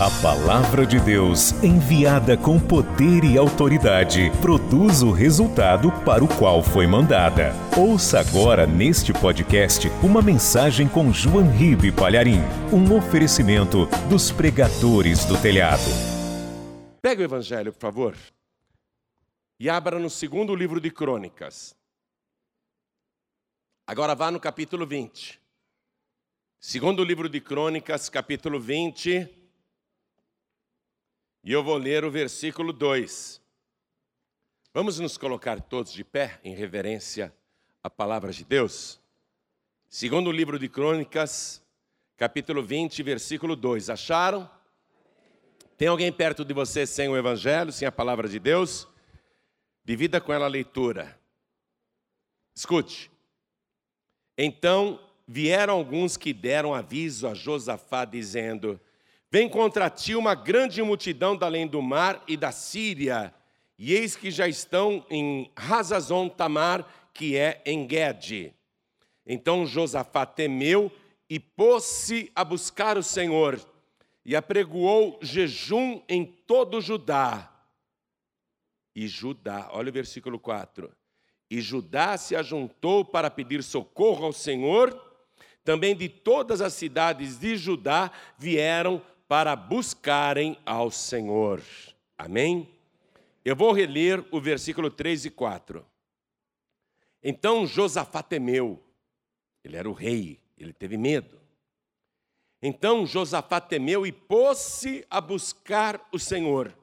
A palavra de Deus, enviada com poder e autoridade, produz o resultado para o qual foi mandada. Ouça agora neste podcast uma mensagem com João Ribe Palharim, um oferecimento dos pregadores do telhado. Pega o evangelho, por favor, e abra no segundo livro de Crônicas. Agora vá no capítulo 20. Segundo livro de Crônicas, capítulo 20. E eu vou ler o versículo 2. Vamos nos colocar todos de pé em reverência à palavra de Deus? Segundo livro de Crônicas, capítulo 20, versículo 2. Acharam? Tem alguém perto de você sem o evangelho, sem a palavra de Deus? Divida com ela a leitura. Escute. Então vieram alguns que deram aviso a Josafá, dizendo: Vem contra ti uma grande multidão da além do mar e da Síria, e eis que já estão em Razazon Tamar, que é em Guede. Então Josafá temeu e pôs-se a buscar o Senhor, e apregoou jejum em todo Judá. E Judá, olha o versículo 4. E Judá se ajuntou para pedir socorro ao Senhor, também de todas as cidades de Judá vieram para buscarem ao Senhor. Amém? Eu vou reler o versículo 3 e 4. Então Josafá temeu, ele era o rei, ele teve medo. Então Josafá temeu e pôs-se a buscar o Senhor,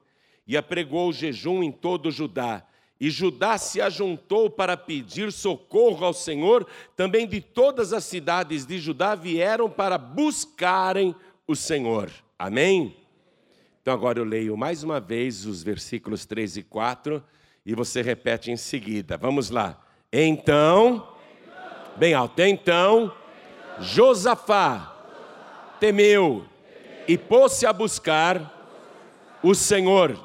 e apregou o jejum em todo Judá. E Judá se ajuntou para pedir socorro ao Senhor, também de todas as cidades de Judá vieram para buscarem o Senhor. Amém? Então agora eu leio mais uma vez os versículos 3 e 4 e você repete em seguida. Vamos lá. Então, bem alto, então, Josafá temeu e pôs-se a buscar o Senhor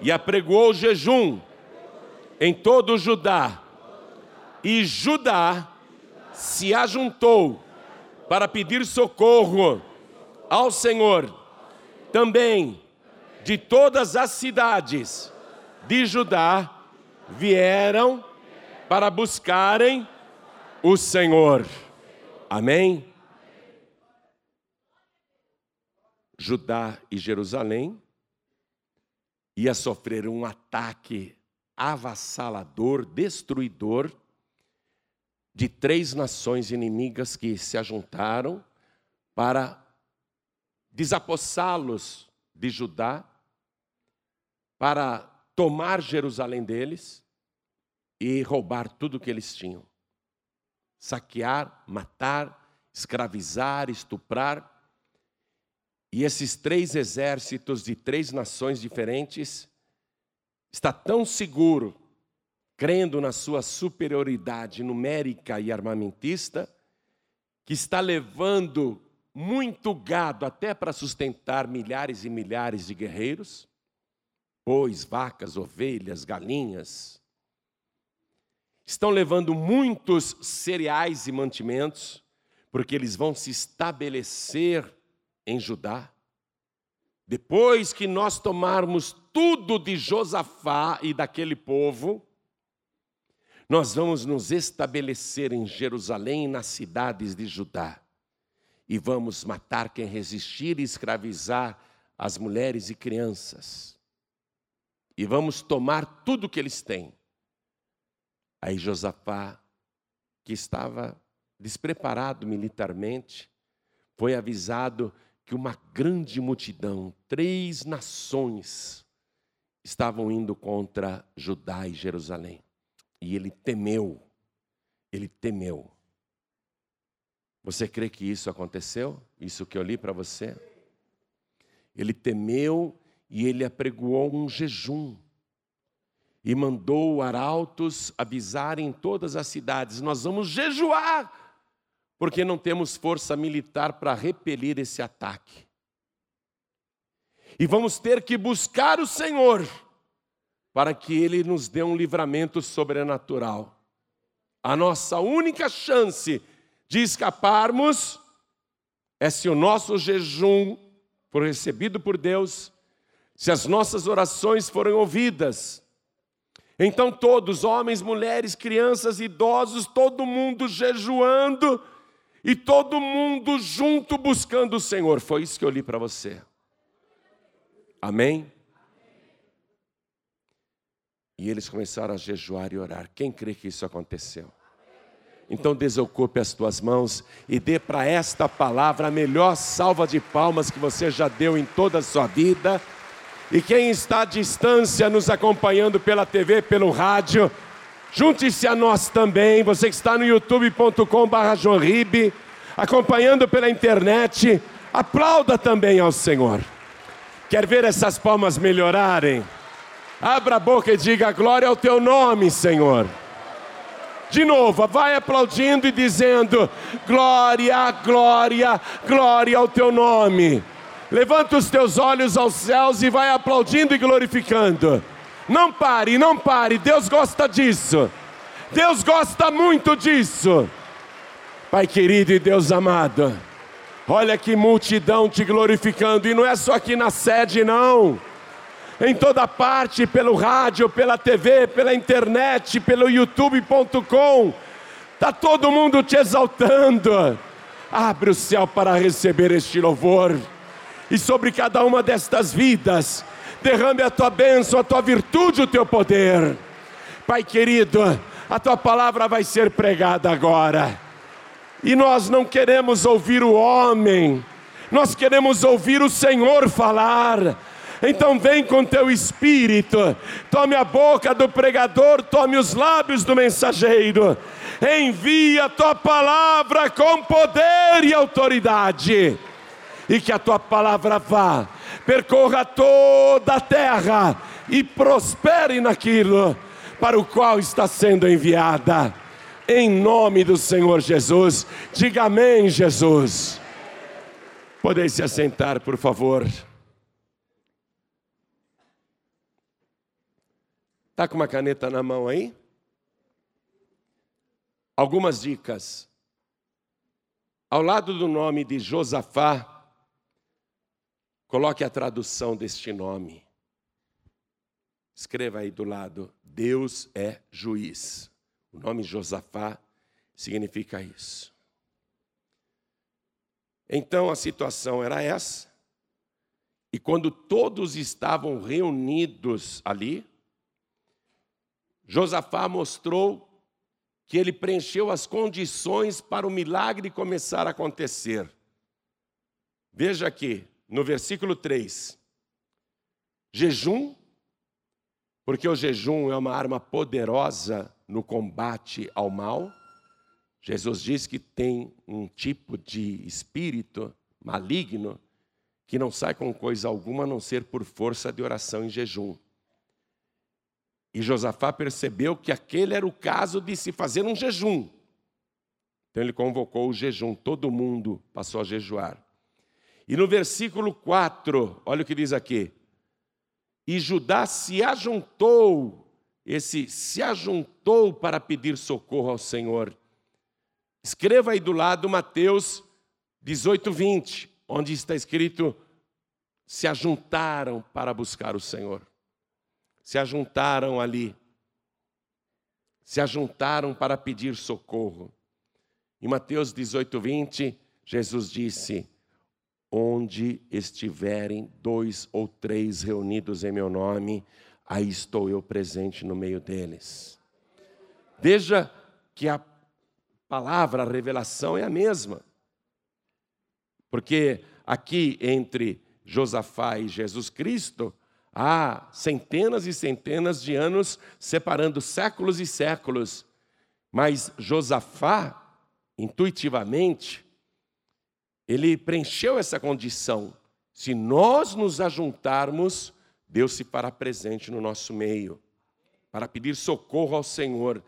e apregou jejum em todo o Judá. E Judá se ajuntou para pedir socorro ao Senhor também de todas as cidades de Judá vieram para buscarem o Senhor. Amém? Judá e Jerusalém ia sofrer um ataque avassalador, destruidor de três nações inimigas que se ajuntaram para desapossá-los de Judá, para tomar Jerusalém deles e roubar tudo o que eles tinham. Saquear, matar, escravizar, estuprar. E esses três exércitos de três nações diferentes está tão seguro, crendo na sua superioridade numérica e armamentista, que está levando muito gado até para sustentar milhares e milhares de guerreiros, bois, vacas, ovelhas, galinhas. Estão levando muitos cereais e mantimentos, porque eles vão se estabelecer em Judá. Depois que nós tomarmos tudo de Josafá e daquele povo, nós vamos nos estabelecer em Jerusalém e nas cidades de Judá e vamos matar quem resistir e escravizar as mulheres e crianças. E vamos tomar tudo que eles têm. Aí Josafá, que estava despreparado militarmente, foi avisado que uma grande multidão, três nações, estavam indo contra Judá e Jerusalém. E ele temeu, ele temeu. Você crê que isso aconteceu? Isso que eu li para você? Ele temeu e ele apregoou um jejum. E mandou arautos avisarem em todas as cidades: Nós vamos jejuar, porque não temos força militar para repelir esse ataque. E vamos ter que buscar o Senhor, para que Ele nos dê um livramento sobrenatural. A nossa única chance de escaparmos é se o nosso jejum for recebido por Deus, se as nossas orações forem ouvidas. Então, todos, homens, mulheres, crianças, idosos, todo mundo jejuando e todo mundo junto buscando o Senhor. Foi isso que eu li para você. Amém? E eles começaram a jejuar e orar. Quem crê que isso aconteceu? Então desocupe as tuas mãos e dê para esta palavra a melhor salva de palmas que você já deu em toda a sua vida. E quem está à distância nos acompanhando pela TV, pelo rádio, junte-se a nós também. Você que está no youtube.com/joanribe, acompanhando pela internet, aplauda também ao Senhor. Quer ver essas palmas melhorarem? Abra a boca e diga glória ao teu nome, Senhor. De novo, vai aplaudindo e dizendo: Glória, glória, glória ao teu nome. Levanta os teus olhos aos céus e vai aplaudindo e glorificando. Não pare, não pare, Deus gosta disso. Deus gosta muito disso. Pai querido e Deus amado, olha que multidão te glorificando, e não é só aqui na sede, não em toda parte, pelo rádio, pela TV, pela internet, pelo youtube.com. Está todo mundo te exaltando. Abre o céu para receber este louvor. E sobre cada uma destas vidas, derrame a tua bênção, a tua virtude, o teu poder. Pai querido, a tua palavra vai ser pregada agora. E nós não queremos ouvir o homem, nós queremos ouvir o Senhor falar então vem com teu espírito, tome a boca do pregador, tome os lábios do mensageiro, envia a tua palavra com poder e autoridade, e que a tua palavra vá, percorra toda a terra e prospere naquilo para o qual está sendo enviada. Em nome do Senhor Jesus, diga amém, Jesus. Podem se assentar, por favor. Está com uma caneta na mão aí? Algumas dicas. Ao lado do nome de Josafá, coloque a tradução deste nome. Escreva aí do lado: Deus é juiz. O nome Josafá significa isso. Então a situação era essa. E quando todos estavam reunidos ali, Josafá mostrou que ele preencheu as condições para o milagre começar a acontecer. Veja aqui, no versículo 3. Jejum, porque o jejum é uma arma poderosa no combate ao mal. Jesus diz que tem um tipo de espírito maligno que não sai com coisa alguma a não ser por força de oração em jejum. E Josafá percebeu que aquele era o caso de se fazer um jejum. Então ele convocou o jejum, todo mundo passou a jejuar. E no versículo 4, olha o que diz aqui: E Judá se ajuntou, esse se ajuntou para pedir socorro ao Senhor. Escreva aí do lado Mateus 18, 20, onde está escrito: se ajuntaram para buscar o Senhor se ajuntaram ali, se ajuntaram para pedir socorro. Em Mateus 18, 20, Jesus disse: Onde estiverem dois ou três reunidos em meu nome, aí estou eu presente no meio deles. Veja que a palavra, a revelação é a mesma. Porque aqui entre Josafá e Jesus Cristo, Há centenas e centenas de anos separando séculos e séculos. Mas Josafá, intuitivamente, ele preencheu essa condição. Se nós nos ajuntarmos, Deus se fará presente no nosso meio, para pedir socorro ao Senhor.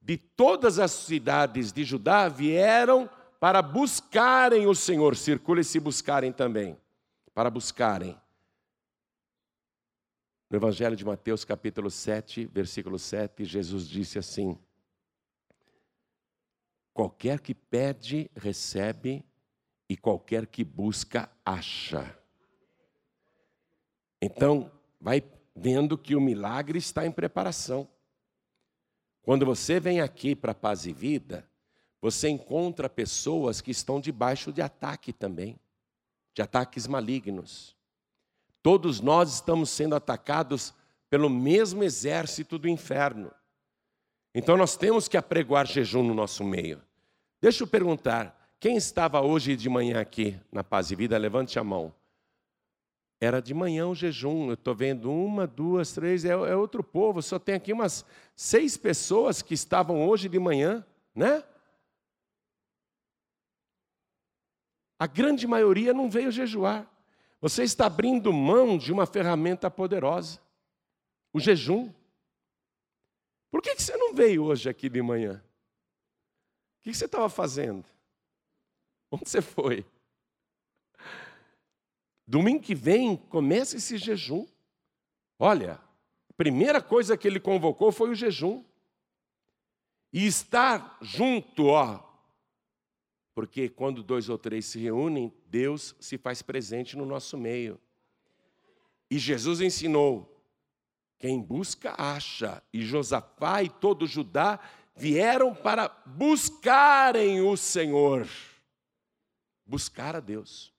De todas as cidades de Judá vieram para buscarem o Senhor, circule se buscarem também, para buscarem. No Evangelho de Mateus, capítulo 7, versículo 7, Jesus disse assim: Qualquer que pede, recebe, e qualquer que busca, acha. Então, vai vendo que o milagre está em preparação. Quando você vem aqui para Paz e Vida, você encontra pessoas que estão debaixo de ataque também, de ataques malignos. Todos nós estamos sendo atacados pelo mesmo exército do inferno. Então nós temos que apregoar jejum no nosso meio. Deixa eu perguntar, quem estava hoje de manhã aqui na Paz e Vida? Levante a mão. Era de manhã o jejum. Eu estou vendo uma, duas, três, é, é, outro povo. Só tem aqui umas seis pessoas que estavam hoje de manhã, né? A grande maioria não veio jejuar. Você está abrindo mão de uma ferramenta poderosa, o jejum. Por que, você não veio hoje aqui de manhã? O que você estava fazendo? Onde você foi? Domingo que vem começa esse jejum. Olha, a primeira coisa que ele convocou foi o jejum. E estar junto, ó. Porque quando dois ou três se reúnem, Deus se faz presente no nosso meio. E Jesus ensinou: quem busca, acha. E Josafá e todo Judá vieram para buscarem o Senhor. Buscar a Deus.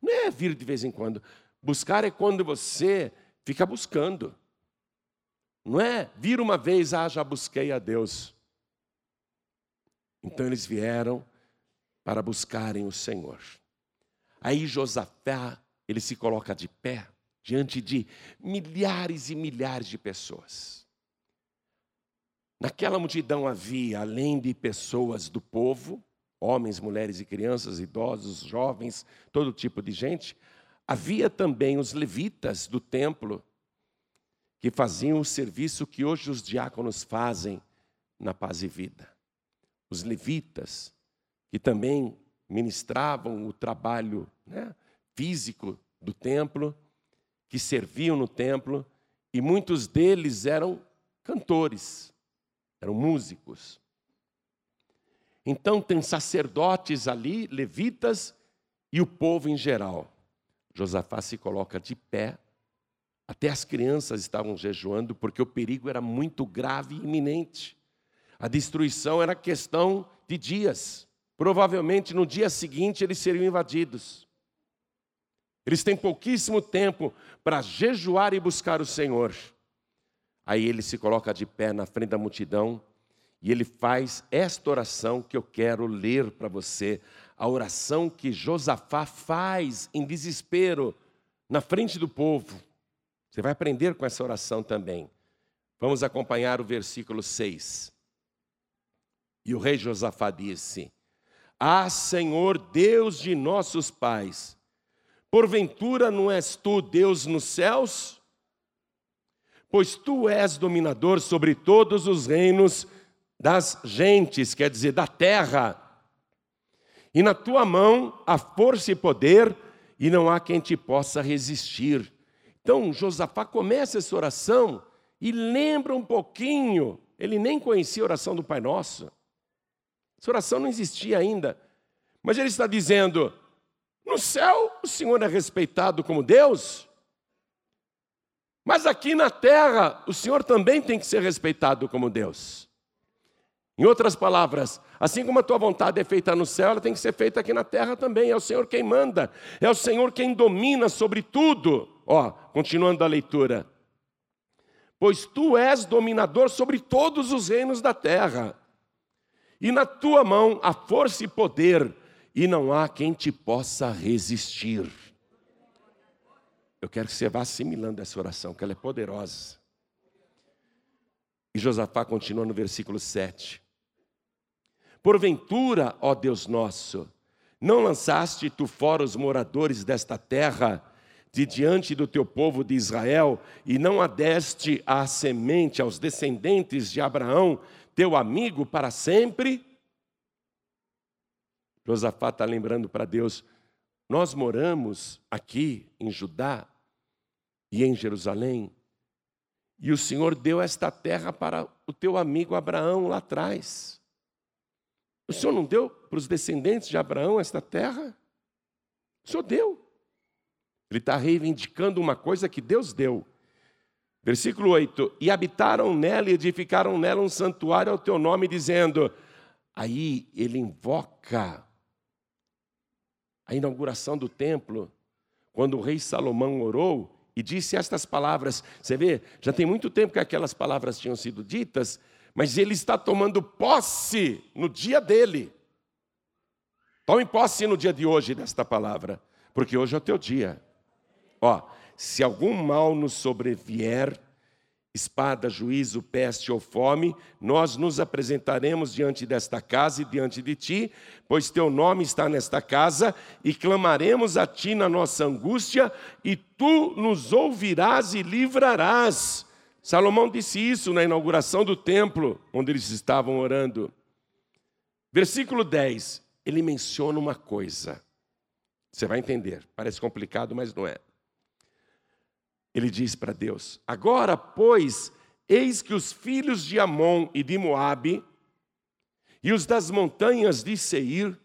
Não é vir de vez em quando. Buscar é quando você fica buscando. Não é vir uma vez, ah, já busquei a Deus. Então eles vieram para buscarem o Senhor. Aí Josafá, ele se coloca de pé diante de milhares e milhares de pessoas. Naquela multidão havia, além de pessoas do povo, homens, mulheres e crianças, idosos, jovens, todo tipo de gente, havia também os levitas do templo, que faziam o serviço que hoje os diáconos fazem na paz e vida. Os levitas, que também ministravam o trabalho né, físico do templo, que serviam no templo, e muitos deles eram cantores, eram músicos. Então tem sacerdotes ali, levitas e o povo em geral. Josafá se coloca de pé, até as crianças estavam jejuando, porque o perigo era muito grave e iminente. A destruição era questão de dias. Provavelmente no dia seguinte eles seriam invadidos. Eles têm pouquíssimo tempo para jejuar e buscar o Senhor. Aí ele se coloca de pé na frente da multidão e ele faz esta oração que eu quero ler para você, a oração que Josafá faz em desespero na frente do povo. Você vai aprender com essa oração também. Vamos acompanhar o versículo 6. E o rei Josafá disse: Ah, Senhor Deus de nossos pais, porventura não és tu Deus nos céus? Pois tu és dominador sobre todos os reinos das gentes, quer dizer, da terra. E na tua mão há força e poder, e não há quem te possa resistir. Então, Josafá começa essa oração e lembra um pouquinho, ele nem conhecia a oração do Pai Nosso. Essa oração não existia ainda. Mas ele está dizendo: no céu o Senhor é respeitado como Deus, mas aqui na terra o Senhor também tem que ser respeitado como Deus. Em outras palavras, assim como a tua vontade é feita no céu, ela tem que ser feita aqui na terra também. É o Senhor quem manda, é o Senhor quem domina sobre tudo. Ó, continuando a leitura. Pois tu és dominador sobre todos os reinos da terra, e na tua mão há força e poder, e não há quem te possa resistir. Eu quero que você vá assimilando essa oração, que ela é poderosa. E Josafá continua no versículo 7. Porventura, ó Deus nosso, não lançaste tu fora os moradores desta terra de diante do teu povo de Israel e não adeste a semente aos descendentes de Abraão, teu amigo para sempre? Josafá está lembrando para Deus: nós moramos aqui em Judá e em Jerusalém, e o Senhor deu esta terra para o teu amigo Abraão lá atrás. O Senhor não deu para os descendentes de Abraão esta terra? O Senhor deu. Ele está reivindicando uma coisa que Deus deu. Versículo 8: E habitaram nela e edificaram nela um santuário ao teu nome, dizendo. Aí ele invoca a inauguração do templo, quando o rei Salomão orou e disse estas palavras. Você vê, já tem muito tempo que aquelas palavras tinham sido ditas, mas ele está tomando posse no dia dele. Tome posse no dia de hoje desta palavra, porque hoje é o teu dia. Ó, se algum mal nos sobrevier, espada, juízo, peste ou fome, nós nos apresentaremos diante desta casa e diante de ti, pois teu nome está nesta casa, e clamaremos a ti na nossa angústia, e tu nos ouvirás e livrarás. Salomão disse isso na inauguração do templo, onde eles estavam orando. Versículo 10, ele menciona uma coisa. Você vai entender, parece complicado, mas não é. Ele diz para Deus: Agora, pois, eis que os filhos de Amon e de Moabe e os das montanhas de Seir,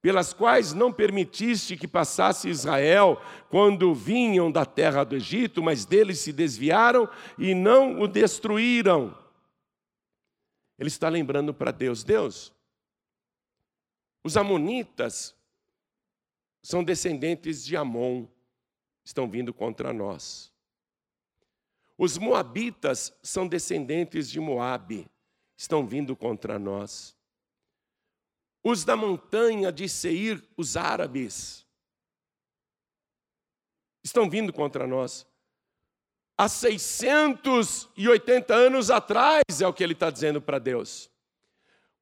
pelas quais não permitiste que passasse Israel quando vinham da terra do Egito, mas deles se desviaram e não o destruíram. Ele está lembrando para Deus: Deus, os Amonitas são descendentes de Amon, estão vindo contra nós. Os moabitas são descendentes de Moabe, estão vindo contra nós. Os da montanha de Seir, os árabes, estão vindo contra nós. Há 680 anos atrás, é o que ele está dizendo para Deus.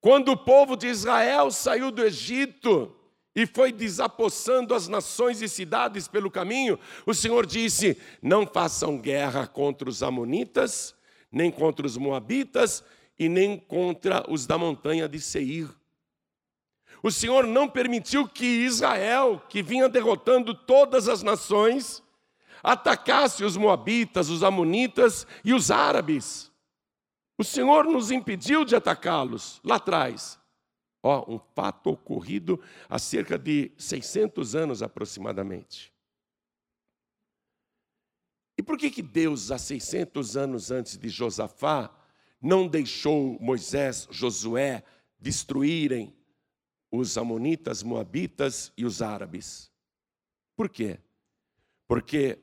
Quando o povo de Israel saiu do Egito, e foi desapossando as nações e cidades pelo caminho, o Senhor disse: Não façam guerra contra os Amonitas, nem contra os Moabitas e nem contra os da montanha de Seir. O Senhor não permitiu que Israel, que vinha derrotando todas as nações, atacasse os Moabitas, os Amonitas e os árabes. O Senhor nos impediu de atacá-los lá atrás. Ó, um fato ocorrido há cerca de 600 anos aproximadamente. E por que, que Deus, há 600 anos antes de Josafá, não deixou Moisés, Josué destruírem os amonitas, moabitas e os árabes? Por quê? Porque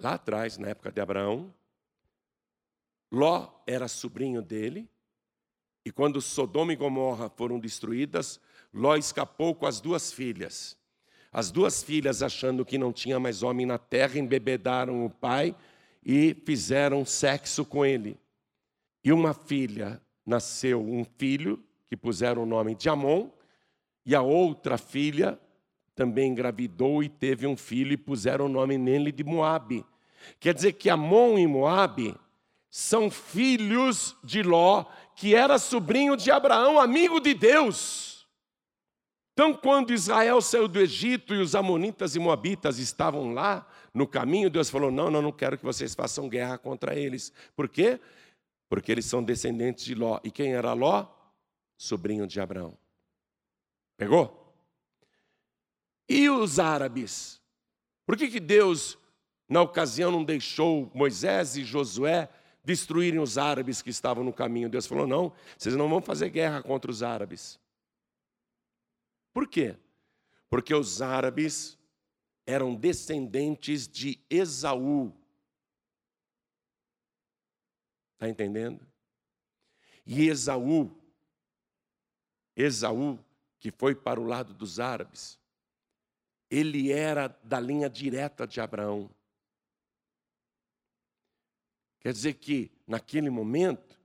lá atrás, na época de Abraão, Ló era sobrinho dele, e quando Sodoma e Gomorra foram destruídas, Ló escapou com as duas filhas. As duas filhas, achando que não tinha mais homem na terra, embebedaram o pai e fizeram sexo com ele. E uma filha nasceu um filho, que puseram o nome de Amon, e a outra filha também engravidou e teve um filho e puseram o nome nele de Moabe. Quer dizer que Amon e Moabe são filhos de Ló, que era sobrinho de Abraão, amigo de Deus. Então, quando Israel saiu do Egito e os amonitas e moabitas estavam lá no caminho, Deus falou: Não, não, não quero que vocês façam guerra contra eles. Por quê? Porque eles são descendentes de Ló. E quem era Ló? Sobrinho de Abraão. Pegou? E os árabes? Por que, que Deus, na ocasião, não deixou Moisés e Josué destruírem os árabes que estavam no caminho. Deus falou: não, vocês não vão fazer guerra contra os árabes. Por quê? Porque os árabes eram descendentes de Esaú. Está entendendo? E Esaú, Esaú, que foi para o lado dos árabes, ele era da linha direta de Abraão. Quer dizer que, naquele momento,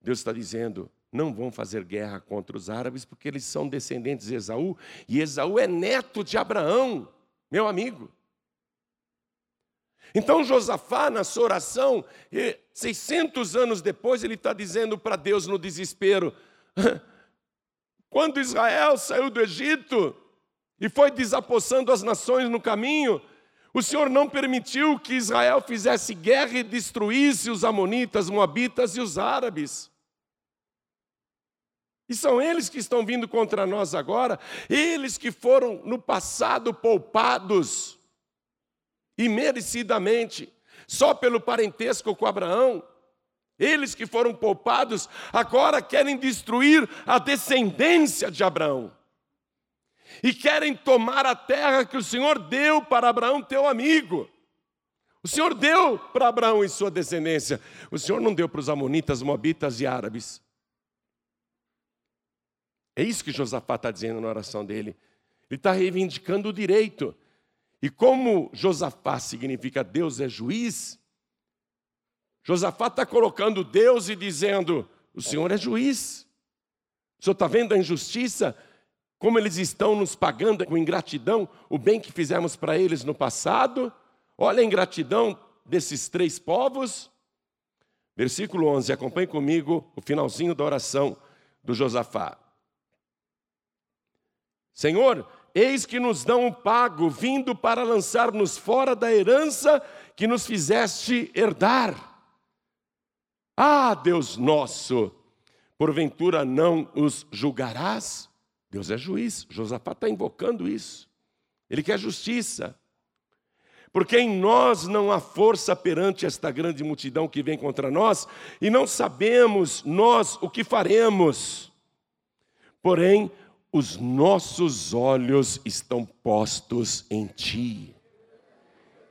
Deus está dizendo: não vão fazer guerra contra os árabes, porque eles são descendentes de Esaú, e Esaú é neto de Abraão, meu amigo. Então Josafá, na sua oração, 600 anos depois, ele está dizendo para Deus no desespero: quando Israel saiu do Egito e foi desapossando as nações no caminho, o Senhor não permitiu que Israel fizesse guerra e destruísse os Amonitas, Moabitas e os árabes. E são eles que estão vindo contra nós agora, eles que foram no passado poupados, imerecidamente, só pelo parentesco com Abraão. Eles que foram poupados agora querem destruir a descendência de Abraão. E querem tomar a terra que o Senhor deu para Abraão, teu amigo. O Senhor deu para Abraão e sua descendência. O Senhor não deu para os amonitas, moabitas e árabes. É isso que Josafá está dizendo na oração dele. Ele está reivindicando o direito. E como Josafá significa Deus é juiz, Josafá está colocando Deus e dizendo: o Senhor é juiz. O Senhor está vendo a injustiça? Como eles estão nos pagando com ingratidão o bem que fizemos para eles no passado? Olha a ingratidão desses três povos. Versículo 11, acompanhe comigo o finalzinho da oração do Josafá. Senhor, eis que nos dão um pago, vindo para lançar-nos fora da herança que nos fizeste herdar. Ah, Deus nosso, porventura não os julgarás? Deus é juiz, Josafá está invocando isso. Ele quer justiça. Porque em nós não há força perante esta grande multidão que vem contra nós, e não sabemos nós o que faremos. Porém, os nossos olhos estão postos em Ti.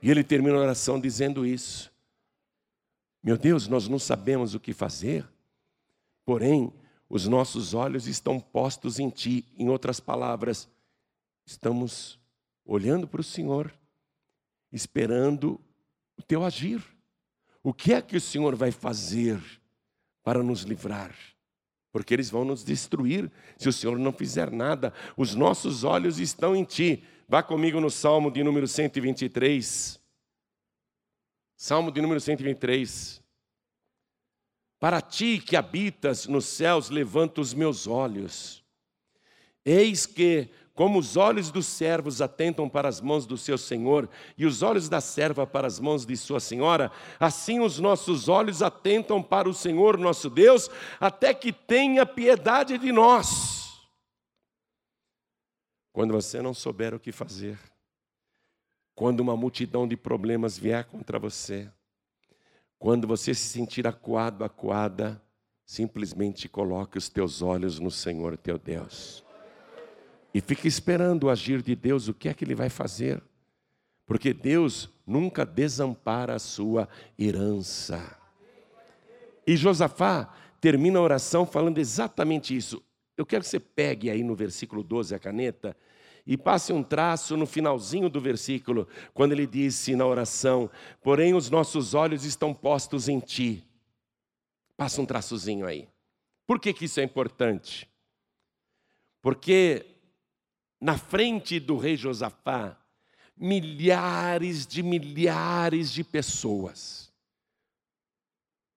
E ele termina a oração dizendo isso. Meu Deus, nós não sabemos o que fazer, porém, os nossos olhos estão postos em Ti. Em outras palavras, estamos olhando para o Senhor, esperando o Teu agir. O que é que o Senhor vai fazer para nos livrar? porque eles vão nos destruir se o Senhor não fizer nada. Os nossos olhos estão em Ti. Vá comigo no Salmo de número 123. Salmo de número 123. Para ti que habitas nos céus, levanto os meus olhos. Eis que como os olhos dos servos atentam para as mãos do seu senhor e os olhos da serva para as mãos de sua senhora, assim os nossos olhos atentam para o Senhor nosso Deus, até que tenha piedade de nós. Quando você não souber o que fazer, quando uma multidão de problemas vier contra você, quando você se sentir acuado, acuada, simplesmente coloque os teus olhos no Senhor teu Deus. E fica esperando o agir de Deus, o que é que ele vai fazer. Porque Deus nunca desampara a sua herança. E Josafá termina a oração falando exatamente isso. Eu quero que você pegue aí no versículo 12 a caneta e passe um traço no finalzinho do versículo, quando ele disse na oração: Porém, os nossos olhos estão postos em ti. Passa um traçozinho aí. Por que, que isso é importante? Porque na frente do rei Josafá, milhares de milhares de pessoas,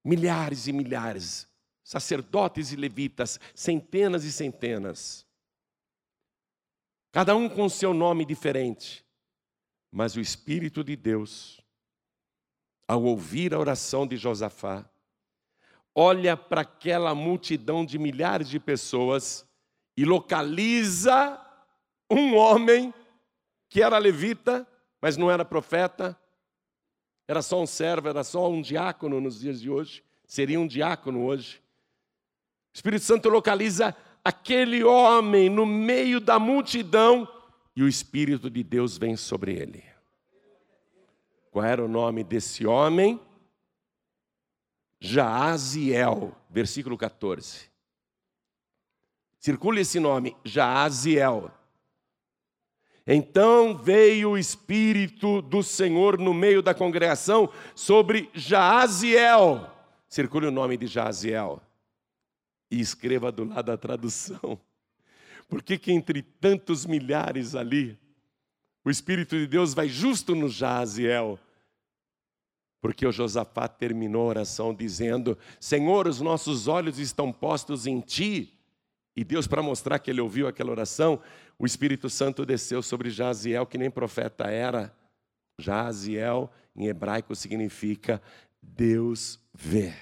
milhares e milhares, sacerdotes e levitas, centenas e centenas, cada um com seu nome diferente, mas o Espírito de Deus, ao ouvir a oração de Josafá, olha para aquela multidão de milhares de pessoas e localiza um homem que era levita, mas não era profeta, era só um servo, era só um diácono nos dias de hoje, seria um diácono hoje. O Espírito Santo localiza aquele homem no meio da multidão e o Espírito de Deus vem sobre ele. Qual era o nome desse homem? Jaaziel, versículo 14. Circula esse nome, Jaaziel. Então veio o Espírito do Senhor no meio da congregação sobre Jaaziel. Circule o nome de Jaaziel e escreva do lado da tradução. Por que, que entre tantos milhares ali, o Espírito de Deus vai justo no Jaaziel? Porque o Josafá terminou a oração dizendo: Senhor, os nossos olhos estão postos em ti. E Deus, para mostrar que ele ouviu aquela oração, o Espírito Santo desceu sobre Jaziel, que nem profeta era. Jaziel, em hebraico, significa Deus vê.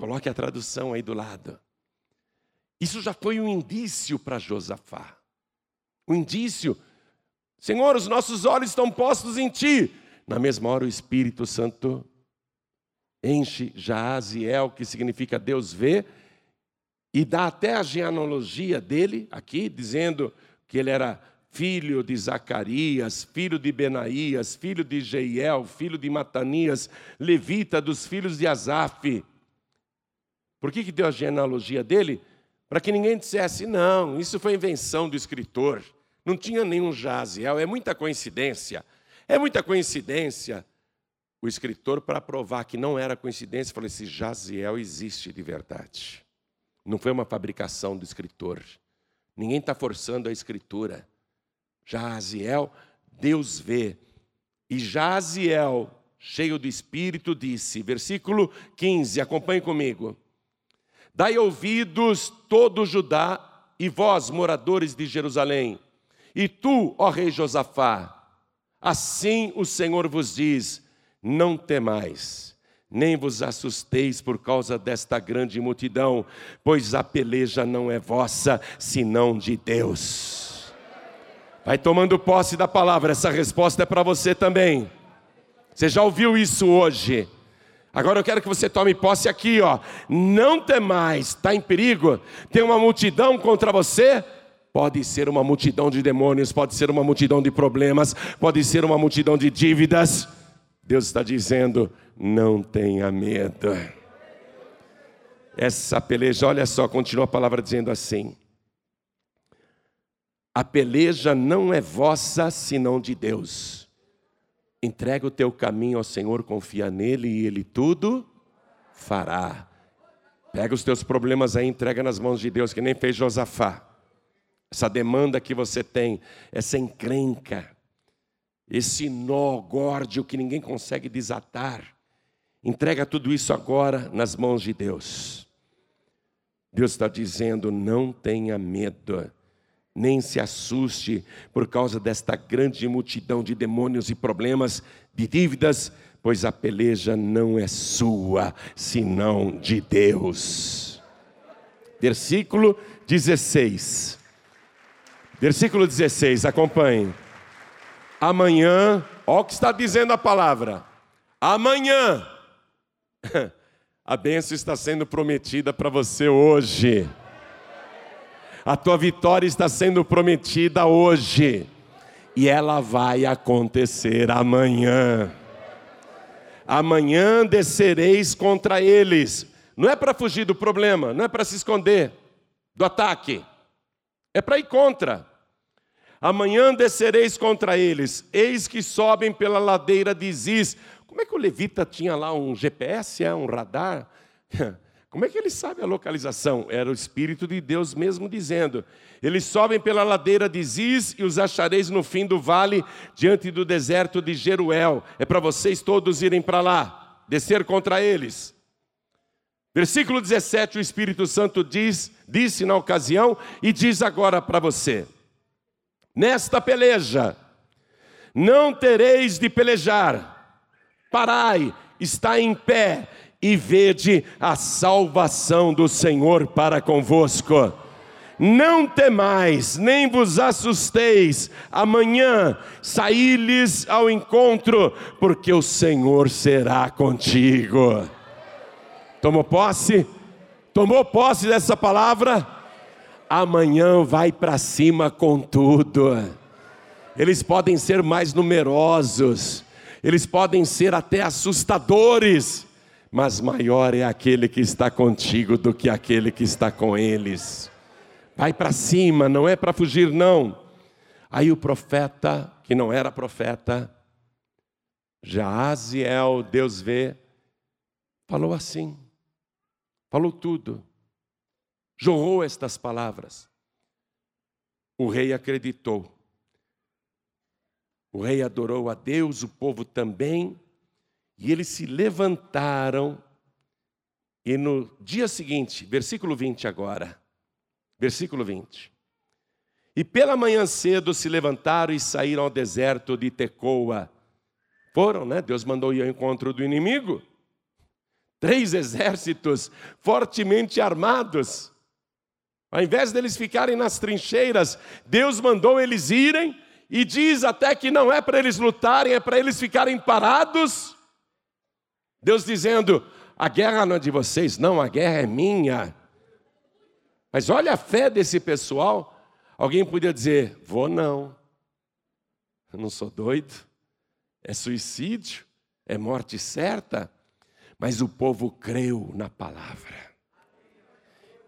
Coloque a tradução aí do lado. Isso já foi um indício para Josafá. Um indício. Senhor, os nossos olhos estão postos em ti. Na mesma hora, o Espírito Santo enche Jaaziel, que significa Deus vê, e dá até a genealogia dele aqui, dizendo que ele era filho de Zacarias, filho de Benaías, filho de Jeiel, filho de Matanias, levita dos filhos de Asaf. Por que, que deu a genealogia dele? Para que ninguém dissesse, não, isso foi invenção do escritor. Não tinha nenhum Jaziel, é muita coincidência. É muita coincidência. O escritor, para provar que não era coincidência, falou: esse Jaziel existe de verdade. Não foi uma fabricação do escritor. Ninguém está forçando a escritura. Jaziel, Deus vê. E Jaziel, cheio do Espírito, disse, versículo 15, acompanhe comigo. Dai ouvidos todo Judá e vós, moradores de Jerusalém, e tu, ó rei Josafá, assim o Senhor vos diz: não temais, nem vos assusteis por causa desta grande multidão, pois a peleja não é vossa, senão de Deus. Vai tomando posse da palavra, essa resposta é para você também. Você já ouviu isso hoje? Agora eu quero que você tome posse aqui, ó. Não temais, está em perigo? Tem uma multidão contra você? Pode ser uma multidão de demônios, pode ser uma multidão de problemas, pode ser uma multidão de dívidas. Deus está dizendo: não tenha medo. Essa peleja, olha só, continua a palavra dizendo assim: a peleja não é vossa, senão de Deus. Entrega o teu caminho ao Senhor, confia nele e ele tudo fará. Pega os teus problemas aí, entrega nas mãos de Deus, que nem fez Josafá. Essa demanda que você tem, essa encrenca, esse nó górdio que ninguém consegue desatar. Entrega tudo isso agora nas mãos de Deus. Deus está dizendo: não tenha medo nem se assuste por causa desta grande multidão de demônios e problemas, de dívidas, pois a peleja não é sua, senão de Deus. Versículo 16. Versículo 16, acompanhe. Amanhã, olha o que está dizendo a palavra. Amanhã, a bênção está sendo prometida para você hoje. A tua vitória está sendo prometida hoje e ela vai acontecer amanhã. Amanhã descereis contra eles. Não é para fugir do problema, não é para se esconder do ataque, é para ir contra. Amanhã descereis contra eles, eis que sobem pela ladeira de Ziz. Como é que o levita tinha lá um GPS, é, um radar? Como é que ele sabe a localização? Era o Espírito de Deus mesmo dizendo: Eles sobem pela ladeira de Ziz e os achareis no fim do vale, diante do deserto de Jeruel. É para vocês todos irem para lá, descer contra eles. Versículo 17: O Espírito Santo diz, disse na ocasião e diz agora para você: Nesta peleja, não tereis de pelejar, parai, está em pé e vede a salvação do Senhor para convosco. Não temais, nem vos assusteis, amanhã saí-lhes ao encontro, porque o Senhor será contigo. Tomou posse? Tomou posse dessa palavra? Amanhã vai para cima com tudo. Eles podem ser mais numerosos, eles podem ser até assustadores mas maior é aquele que está contigo do que aquele que está com eles. Vai para cima, não é para fugir, não. Aí o profeta, que não era profeta, Jaaziel, Deus vê, falou assim, falou tudo, jorrou estas palavras. O rei acreditou. O rei adorou a Deus, o povo também, e eles se levantaram, e no dia seguinte, versículo 20 agora, versículo 20. E pela manhã cedo se levantaram e saíram ao deserto de Tecoa. Foram, né? Deus mandou ir ao encontro do inimigo. Três exércitos fortemente armados. Ao invés deles ficarem nas trincheiras, Deus mandou eles irem e diz até que não é para eles lutarem, é para eles ficarem parados. Deus dizendo: a guerra não é de vocês, não, a guerra é minha. Mas olha a fé desse pessoal. Alguém podia dizer: vou não, eu não sou doido, é suicídio, é morte certa. Mas o povo creu na palavra.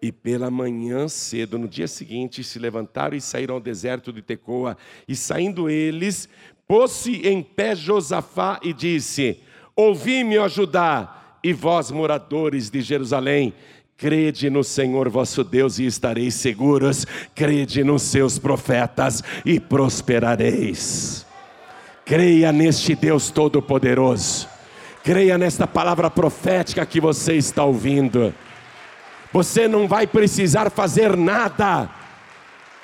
E pela manhã cedo, no dia seguinte, se levantaram e saíram ao deserto de Tecoa. E saindo eles, pôs-se em pé Josafá e disse: Ouvi-me, Judá, e vós, moradores de Jerusalém, Crede no Senhor vosso Deus e estareis seguros, crede nos seus profetas e prosperareis. Creia neste Deus Todo-Poderoso, creia nesta palavra profética que você está ouvindo. Você não vai precisar fazer nada.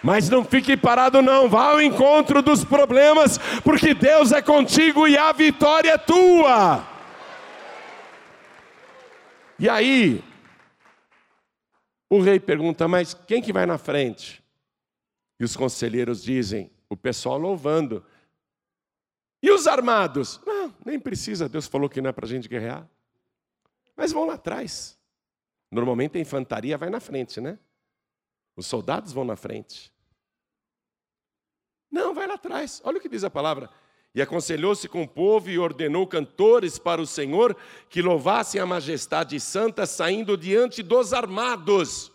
Mas não fique parado, não. Vá ao encontro dos problemas, porque Deus é contigo e a vitória é tua. E aí, o rei pergunta: Mas quem que vai na frente? E os conselheiros dizem: O pessoal louvando. E os armados? Não, nem precisa, Deus falou que não é para a gente guerrear. Mas vão lá atrás. Normalmente a infantaria vai na frente, né? Os soldados vão na frente. Não, vai lá atrás. Olha o que diz a palavra. E aconselhou-se com o povo e ordenou cantores para o Senhor que louvassem a majestade santa saindo diante dos armados.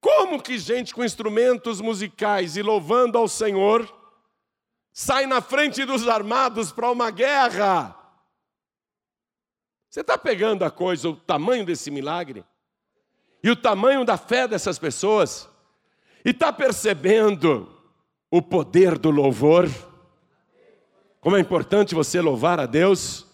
Como que gente com instrumentos musicais e louvando ao Senhor sai na frente dos armados para uma guerra? Você está pegando a coisa, o tamanho desse milagre, e o tamanho da fé dessas pessoas, e está percebendo o poder do louvor? Como é importante você louvar a Deus?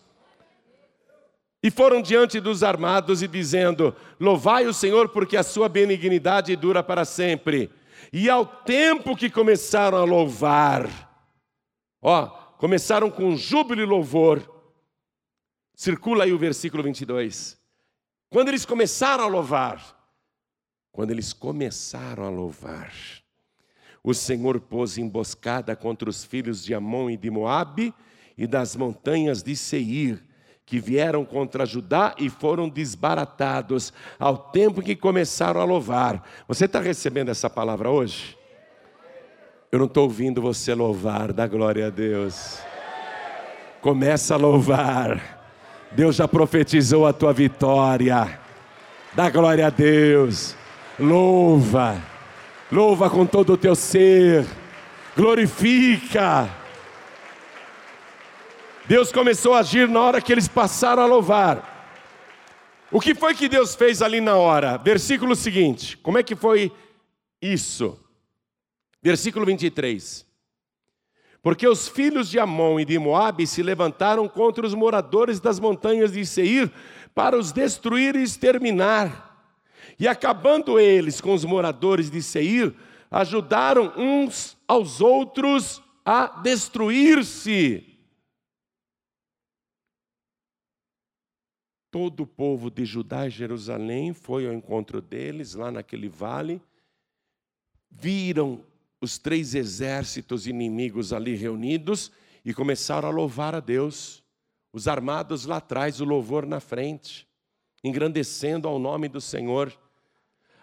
E foram diante dos armados e dizendo: Louvai o Senhor, porque a sua benignidade dura para sempre. E ao tempo que começaram a louvar, ó, começaram com júbilo e louvor, Circula aí o versículo 22. Quando eles começaram a louvar, quando eles começaram a louvar, o Senhor pôs emboscada contra os filhos de Amon e de Moabe e das montanhas de Seir, que vieram contra Judá e foram desbaratados ao tempo que começaram a louvar. Você está recebendo essa palavra hoje? Eu não estou ouvindo você louvar, dá glória a Deus. Começa a louvar. Deus já profetizou a tua vitória. Dá glória a Deus. Louva. Louva com todo o teu ser. Glorifica. Deus começou a agir na hora que eles passaram a louvar. O que foi que Deus fez ali na hora? Versículo seguinte. Como é que foi isso? Versículo 23. Porque os filhos de Amon e de Moabe se levantaram contra os moradores das montanhas de Seir para os destruir e exterminar. E acabando eles com os moradores de Seir, ajudaram uns aos outros a destruir-se. Todo o povo de Judá e Jerusalém foi ao encontro deles lá naquele vale, viram os três exércitos inimigos ali reunidos e começaram a louvar a Deus. Os armados lá atrás, o louvor na frente, engrandecendo ao nome do Senhor.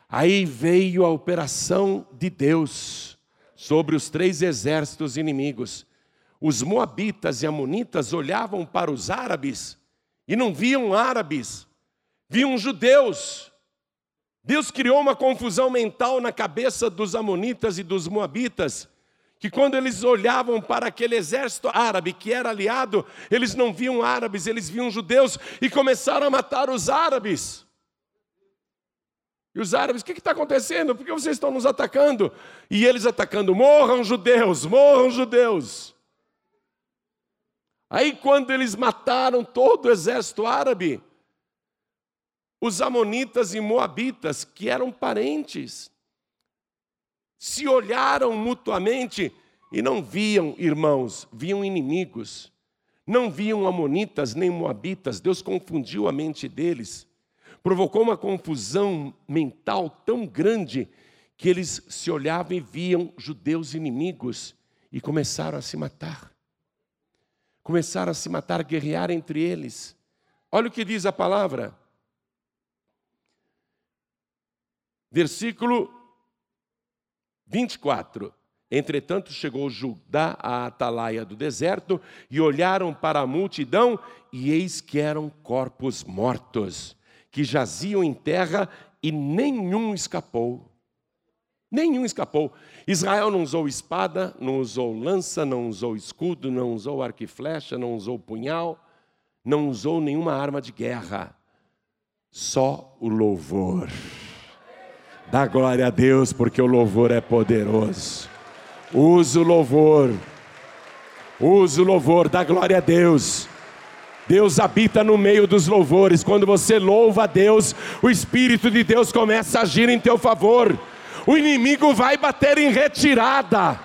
Aí veio a operação de Deus sobre os três exércitos inimigos. Os moabitas e amonitas olhavam para os árabes e não viam árabes, viam judeus Deus criou uma confusão mental na cabeça dos amonitas e dos moabitas, que quando eles olhavam para aquele exército árabe que era aliado, eles não viam árabes, eles viam judeus e começaram a matar os árabes. E os árabes, o que está acontecendo? Por que vocês estão nos atacando? E eles atacando, morram judeus, morram judeus. Aí, quando eles mataram todo o exército árabe, os Amonitas e Moabitas, que eram parentes, se olharam mutuamente e não viam irmãos, viam inimigos. Não viam amonitas nem moabitas, Deus confundiu a mente deles, provocou uma confusão mental tão grande que eles se olhavam e viam judeus inimigos e começaram a se matar. Começaram a se matar, a guerrear entre eles. Olha o que diz a palavra. Versículo 24. Entretanto, chegou Judá à atalaia do deserto e olharam para a multidão, e eis que eram corpos mortos, que jaziam em terra, e nenhum escapou. Nenhum escapou. Israel não usou espada, não usou lança, não usou escudo, não usou arco e flecha, não usou punhal, não usou nenhuma arma de guerra. Só o louvor. Dá glória a Deus, porque o louvor é poderoso. Usa o louvor. Usa o louvor, dá glória a Deus. Deus habita no meio dos louvores. Quando você louva a Deus, o Espírito de Deus começa a agir em teu favor. O inimigo vai bater em retirada.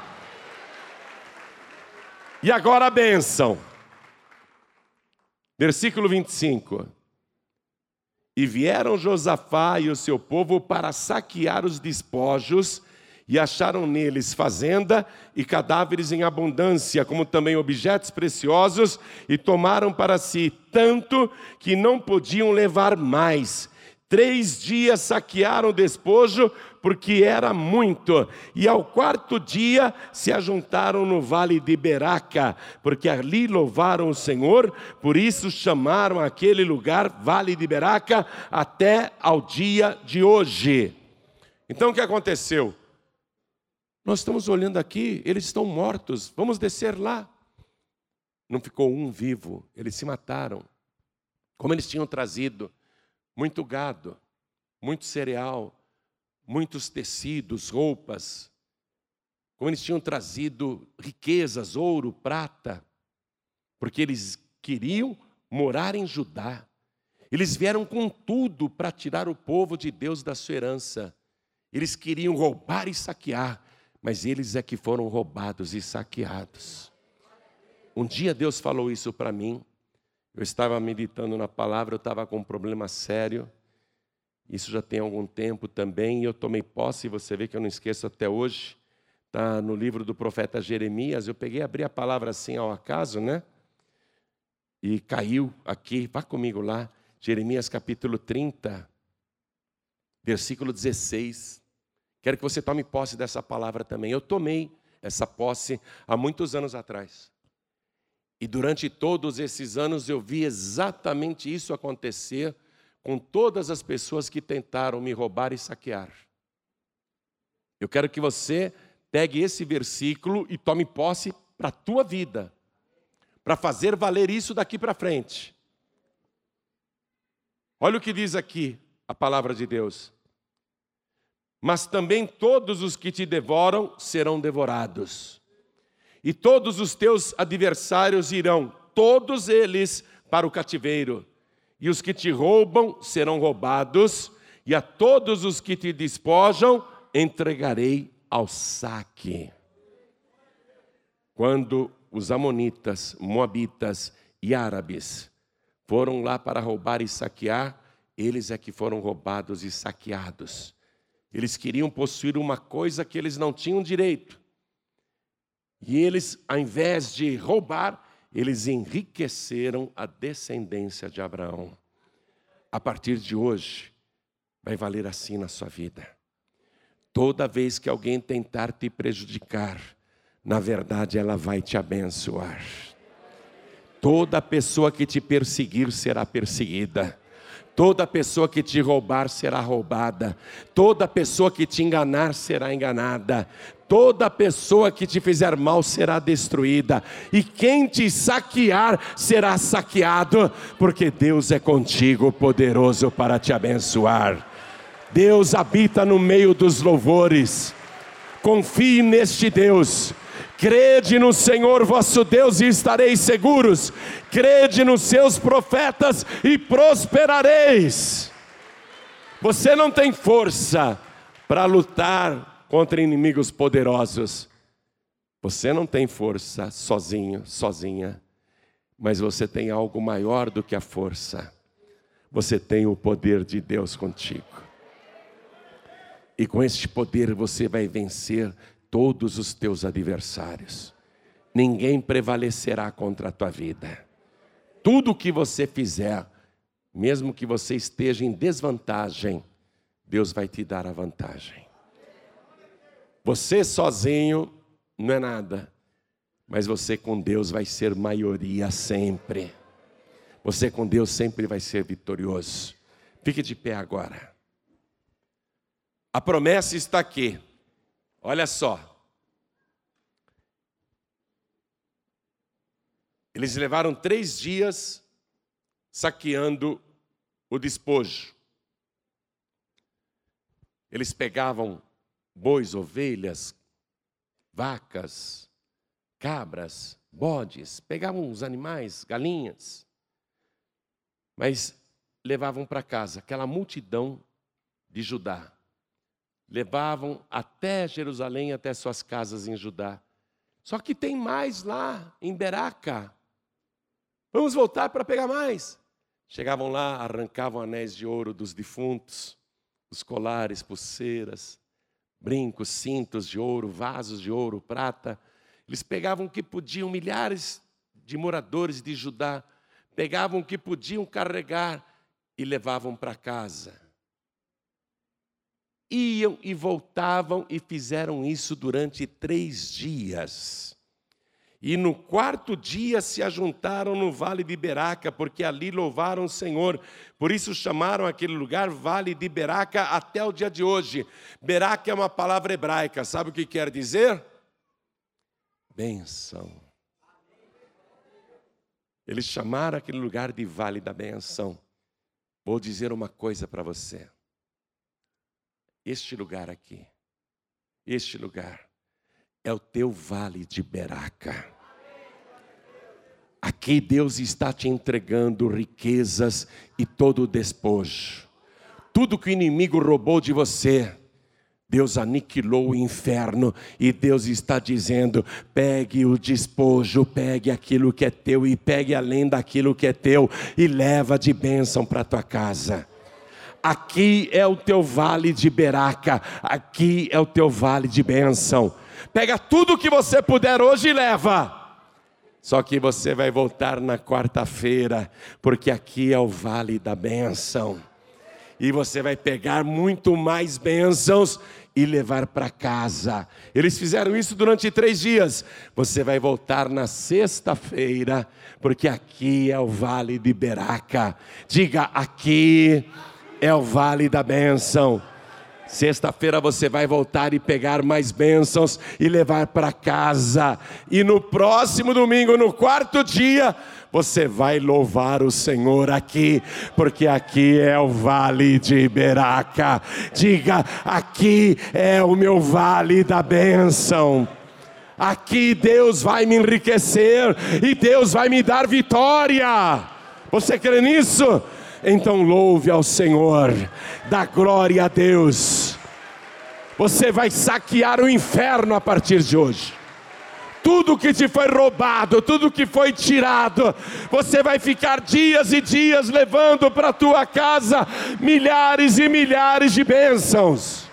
E agora a bênção. Versículo 25. E vieram Josafá e o seu povo para saquear os despojos e acharam neles fazenda e cadáveres em abundância, como também objetos preciosos, e tomaram para si tanto que não podiam levar mais. Três dias saquearam o despojo, porque era muito, e ao quarto dia se ajuntaram no vale de Beraca, porque ali louvaram o Senhor, por isso chamaram aquele lugar Vale de Beraca até ao dia de hoje. Então o que aconteceu? Nós estamos olhando aqui, eles estão mortos, vamos descer lá. Não ficou um vivo, eles se mataram. Como eles tinham trazido muito gado, muito cereal, muitos tecidos, roupas, como eles tinham trazido riquezas, ouro, prata, porque eles queriam morar em Judá. Eles vieram com tudo para tirar o povo de Deus da sua herança. Eles queriam roubar e saquear mas eles é que foram roubados e saqueados. Um dia Deus falou isso para mim. Eu estava meditando na palavra, eu estava com um problema sério. Isso já tem algum tempo também, e eu tomei posse, você vê que eu não esqueço até hoje. Está no livro do profeta Jeremias. Eu peguei, abri a palavra assim ao acaso, né? E caiu aqui, vá comigo lá, Jeremias capítulo 30, versículo 16. Quero que você tome posse dessa palavra também. Eu tomei essa posse há muitos anos atrás. E durante todos esses anos eu vi exatamente isso acontecer com todas as pessoas que tentaram me roubar e saquear. Eu quero que você pegue esse versículo e tome posse para a tua vida, para fazer valer isso daqui para frente. Olha o que diz aqui a palavra de Deus mas também todos os que te devoram serão devorados. E todos os teus adversários irão, todos eles, para o cativeiro. E os que te roubam serão roubados, e a todos os que te despojam entregarei ao saque. Quando os amonitas, moabitas e árabes foram lá para roubar e saquear, eles é que foram roubados e saqueados. Eles queriam possuir uma coisa que eles não tinham direito. E eles, ao invés de roubar, eles enriqueceram a descendência de Abraão. A partir de hoje, vai valer assim na sua vida. Toda vez que alguém tentar te prejudicar, na verdade ela vai te abençoar. Toda pessoa que te perseguir será perseguida. Toda pessoa que te roubar será roubada, toda pessoa que te enganar será enganada, toda pessoa que te fizer mal será destruída, e quem te saquear será saqueado, porque Deus é contigo, poderoso para te abençoar. Deus habita no meio dos louvores, confie neste Deus Crede no Senhor vosso Deus e estareis seguros. Crede nos seus profetas e prosperareis. Você não tem força para lutar contra inimigos poderosos. Você não tem força sozinho, sozinha. Mas você tem algo maior do que a força. Você tem o poder de Deus contigo. E com este poder você vai vencer todos os teus adversários. Ninguém prevalecerá contra a tua vida. Tudo que você fizer, mesmo que você esteja em desvantagem, Deus vai te dar a vantagem. Você sozinho não é nada, mas você com Deus vai ser maioria sempre. Você com Deus sempre vai ser vitorioso. Fique de pé agora. A promessa está aqui. Olha só. Eles levaram três dias saqueando o despojo. Eles pegavam bois, ovelhas, vacas, cabras, bodes, pegavam os animais, galinhas, mas levavam para casa aquela multidão de Judá. Levavam até Jerusalém, até suas casas em Judá. Só que tem mais lá em Beraca. Vamos voltar para pegar mais. Chegavam lá, arrancavam anéis de ouro dos defuntos, os colares, pulseiras, brincos, cintos de ouro, vasos de ouro, prata. Eles pegavam o que podiam, milhares de moradores de Judá, pegavam o que podiam carregar e levavam para casa. Iam e voltavam e fizeram isso durante três dias. E no quarto dia se ajuntaram no vale de Beraca, porque ali louvaram o Senhor. Por isso chamaram aquele lugar Vale de Beraca até o dia de hoje. Beraca é uma palavra hebraica, sabe o que quer dizer? Benção. Eles chamaram aquele lugar de Vale da Benção. Vou dizer uma coisa para você. Este lugar aqui, este lugar, é o teu vale de Beraca. Aqui Deus está te entregando riquezas e todo o despojo. Tudo que o inimigo roubou de você, Deus aniquilou o inferno e Deus está dizendo: pegue o despojo, pegue aquilo que é teu e pegue além daquilo que é teu e leva de bênção para tua casa. Aqui é o teu vale de Beraca, aqui é o teu vale de bênção. Pega tudo que você puder hoje e leva. Só que você vai voltar na quarta-feira, porque aqui é o vale da bênção. E você vai pegar muito mais bênçãos e levar para casa. Eles fizeram isso durante três dias. Você vai voltar na sexta-feira, porque aqui é o vale de Beraca. Diga, aqui é o vale da bênção. Sexta-feira você vai voltar e pegar mais bênçãos e levar para casa. E no próximo domingo, no quarto dia, você vai louvar o Senhor aqui, porque aqui é o vale de Iberaca. Diga, aqui é o meu vale da bênção. Aqui Deus vai me enriquecer e Deus vai me dar vitória. Você crê nisso? Então louve ao Senhor, dá glória a Deus. Você vai saquear o inferno a partir de hoje. Tudo que te foi roubado, tudo que foi tirado, você vai ficar dias e dias levando para tua casa milhares e milhares de bênçãos.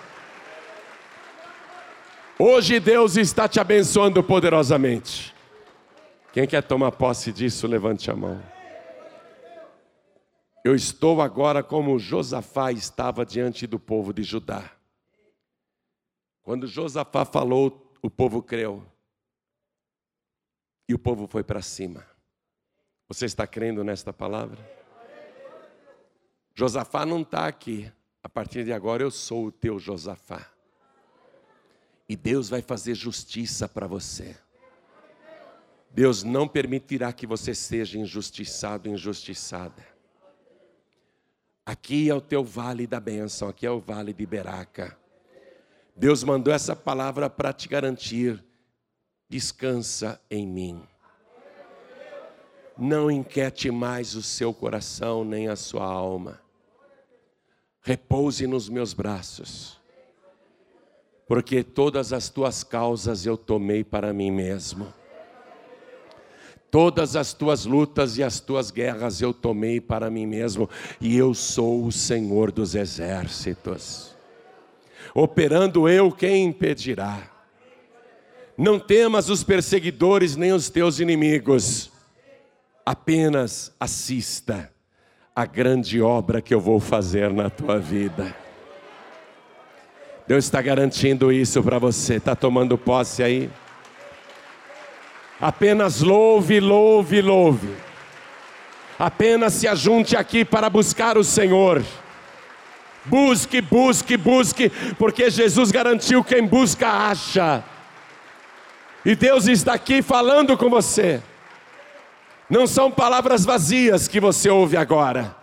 Hoje Deus está te abençoando poderosamente. Quem quer tomar posse disso, levante a mão. Eu estou agora como Josafá estava diante do povo de Judá. Quando Josafá falou, o povo creu. E o povo foi para cima. Você está crendo nesta palavra? Josafá não está aqui. A partir de agora eu sou o teu Josafá. E Deus vai fazer justiça para você. Deus não permitirá que você seja injustiçado, injustiçada. Aqui é o teu vale da bênção, aqui é o vale de Beraca. Deus mandou essa palavra para te garantir: descansa em mim. Não inquiete mais o seu coração nem a sua alma. Repouse nos meus braços, porque todas as tuas causas eu tomei para mim mesmo Todas as tuas lutas e as tuas guerras eu tomei para mim mesmo, e eu sou o Senhor dos exércitos. Operando eu, quem impedirá? Não temas os perseguidores nem os teus inimigos, apenas assista a grande obra que eu vou fazer na tua vida. Deus está garantindo isso para você, está tomando posse aí? Apenas louve, louve, louve. Apenas se ajunte aqui para buscar o Senhor. Busque, busque, busque, porque Jesus garantiu: quem busca, acha. E Deus está aqui falando com você. Não são palavras vazias que você ouve agora,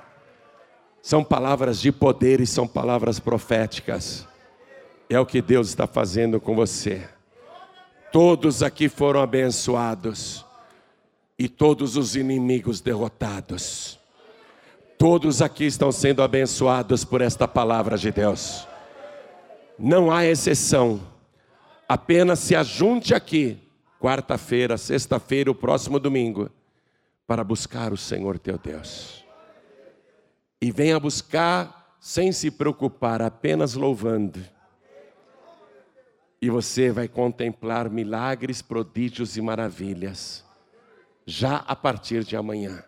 são palavras de poder e são palavras proféticas. É o que Deus está fazendo com você. Todos aqui foram abençoados e todos os inimigos derrotados. Todos aqui estão sendo abençoados por esta palavra de Deus. Não há exceção. Apenas se ajunte aqui, quarta-feira, sexta-feira, o próximo domingo, para buscar o Senhor teu Deus. E venha buscar sem se preocupar, apenas louvando e você vai contemplar milagres, prodígios e maravilhas, já a partir de amanhã.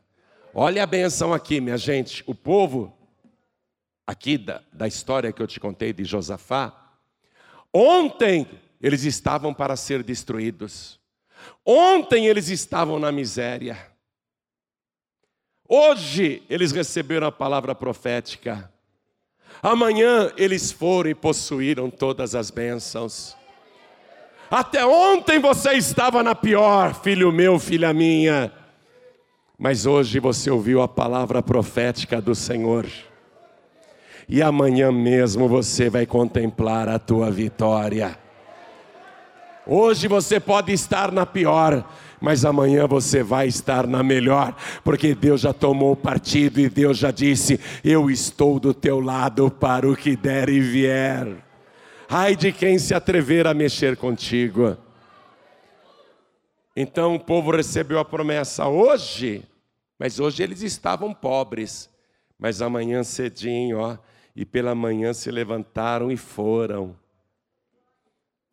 Olha a benção aqui, minha gente. O povo, aqui da, da história que eu te contei de Josafá, ontem eles estavam para ser destruídos, ontem eles estavam na miséria, hoje eles receberam a palavra profética, amanhã eles foram e possuíram todas as bênçãos. Até ontem você estava na pior, filho meu, filha minha. Mas hoje você ouviu a palavra profética do Senhor. E amanhã mesmo você vai contemplar a tua vitória. Hoje você pode estar na pior, mas amanhã você vai estar na melhor, porque Deus já tomou partido e Deus já disse: Eu estou do teu lado para o que der e vier. Ai de quem se atrever a mexer contigo. Então o povo recebeu a promessa hoje, mas hoje eles estavam pobres. Mas amanhã cedinho, ó, e pela manhã se levantaram e foram.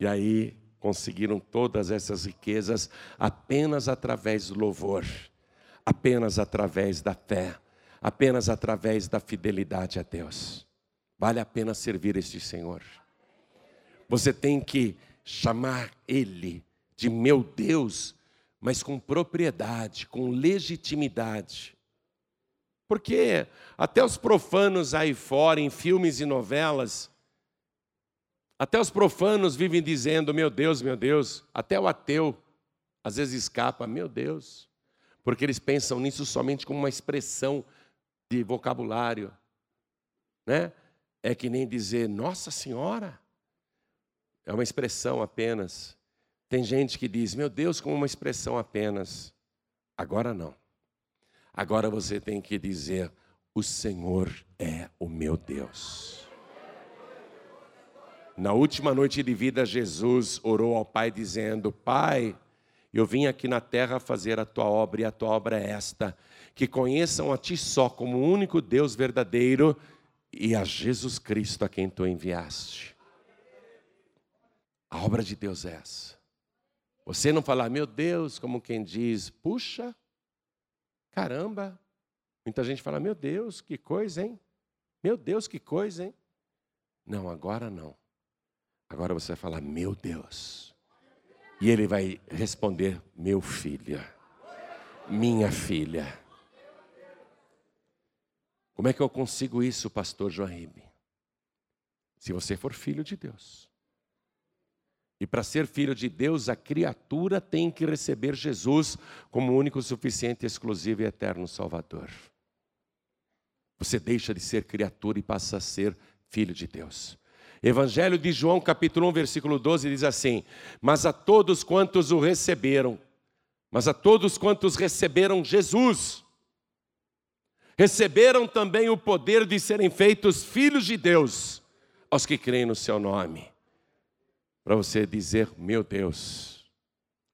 E aí conseguiram todas essas riquezas apenas através do louvor, apenas através da fé, apenas através da fidelidade a Deus. Vale a pena servir este Senhor. Você tem que chamar Ele de meu Deus, mas com propriedade, com legitimidade. Porque até os profanos aí fora, em filmes e novelas, até os profanos vivem dizendo: Meu Deus, meu Deus. Até o ateu às vezes escapa: Meu Deus. Porque eles pensam nisso somente como uma expressão de vocabulário. Né? É que nem dizer: Nossa Senhora é uma expressão apenas. Tem gente que diz, meu Deus, como uma expressão apenas. Agora não. Agora você tem que dizer, o Senhor é o meu Deus. Na última noite de vida, Jesus orou ao Pai, dizendo: Pai, eu vim aqui na terra fazer a tua obra, e a tua obra é esta: que conheçam a ti só como o único Deus verdadeiro e a Jesus Cristo a quem tu enviaste. A obra de Deus é essa. Você não falar, meu Deus, como quem diz, puxa, caramba. Muita gente fala, meu Deus, que coisa, hein? Meu Deus, que coisa, hein? Não, agora não. Agora você vai falar, meu Deus. E ele vai responder, meu filho, minha filha. Como é que eu consigo isso, pastor Joaime? Se você for filho de Deus. E para ser filho de Deus, a criatura tem que receber Jesus como único, suficiente, exclusivo e eterno Salvador. Você deixa de ser criatura e passa a ser filho de Deus. Evangelho de João, capítulo 1, versículo 12, diz assim: Mas a todos quantos o receberam, mas a todos quantos receberam Jesus, receberam também o poder de serem feitos filhos de Deus, aos que creem no seu nome para você dizer: Meu Deus,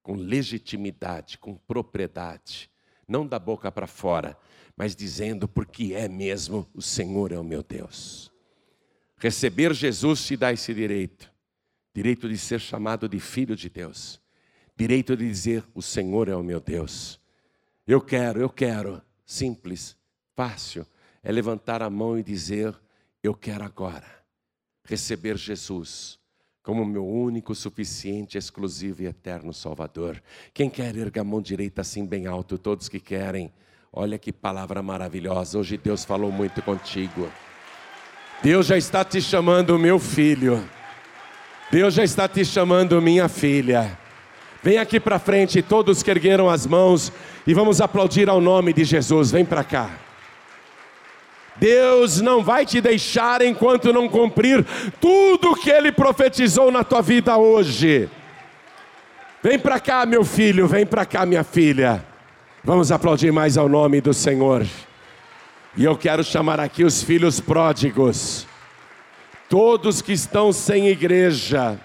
com legitimidade, com propriedade, não da boca para fora, mas dizendo porque é mesmo o Senhor é o meu Deus. Receber Jesus te dá esse direito, direito de ser chamado de filho de Deus, direito de dizer o Senhor é o meu Deus. Eu quero, eu quero, simples, fácil, é levantar a mão e dizer eu quero agora. Receber Jesus como meu único, suficiente, exclusivo e eterno Salvador. Quem quer erga a mão direita assim bem alto, todos que querem. Olha que palavra maravilhosa. Hoje Deus falou muito contigo. Deus já está te chamando, meu filho. Deus já está te chamando, minha filha. Vem aqui para frente, todos que ergueram as mãos, e vamos aplaudir ao nome de Jesus. Vem para cá. Deus não vai te deixar enquanto não cumprir tudo que Ele profetizou na tua vida hoje. Vem para cá, meu filho, vem para cá, minha filha. Vamos aplaudir mais ao nome do Senhor. E eu quero chamar aqui os filhos pródigos, todos que estão sem igreja,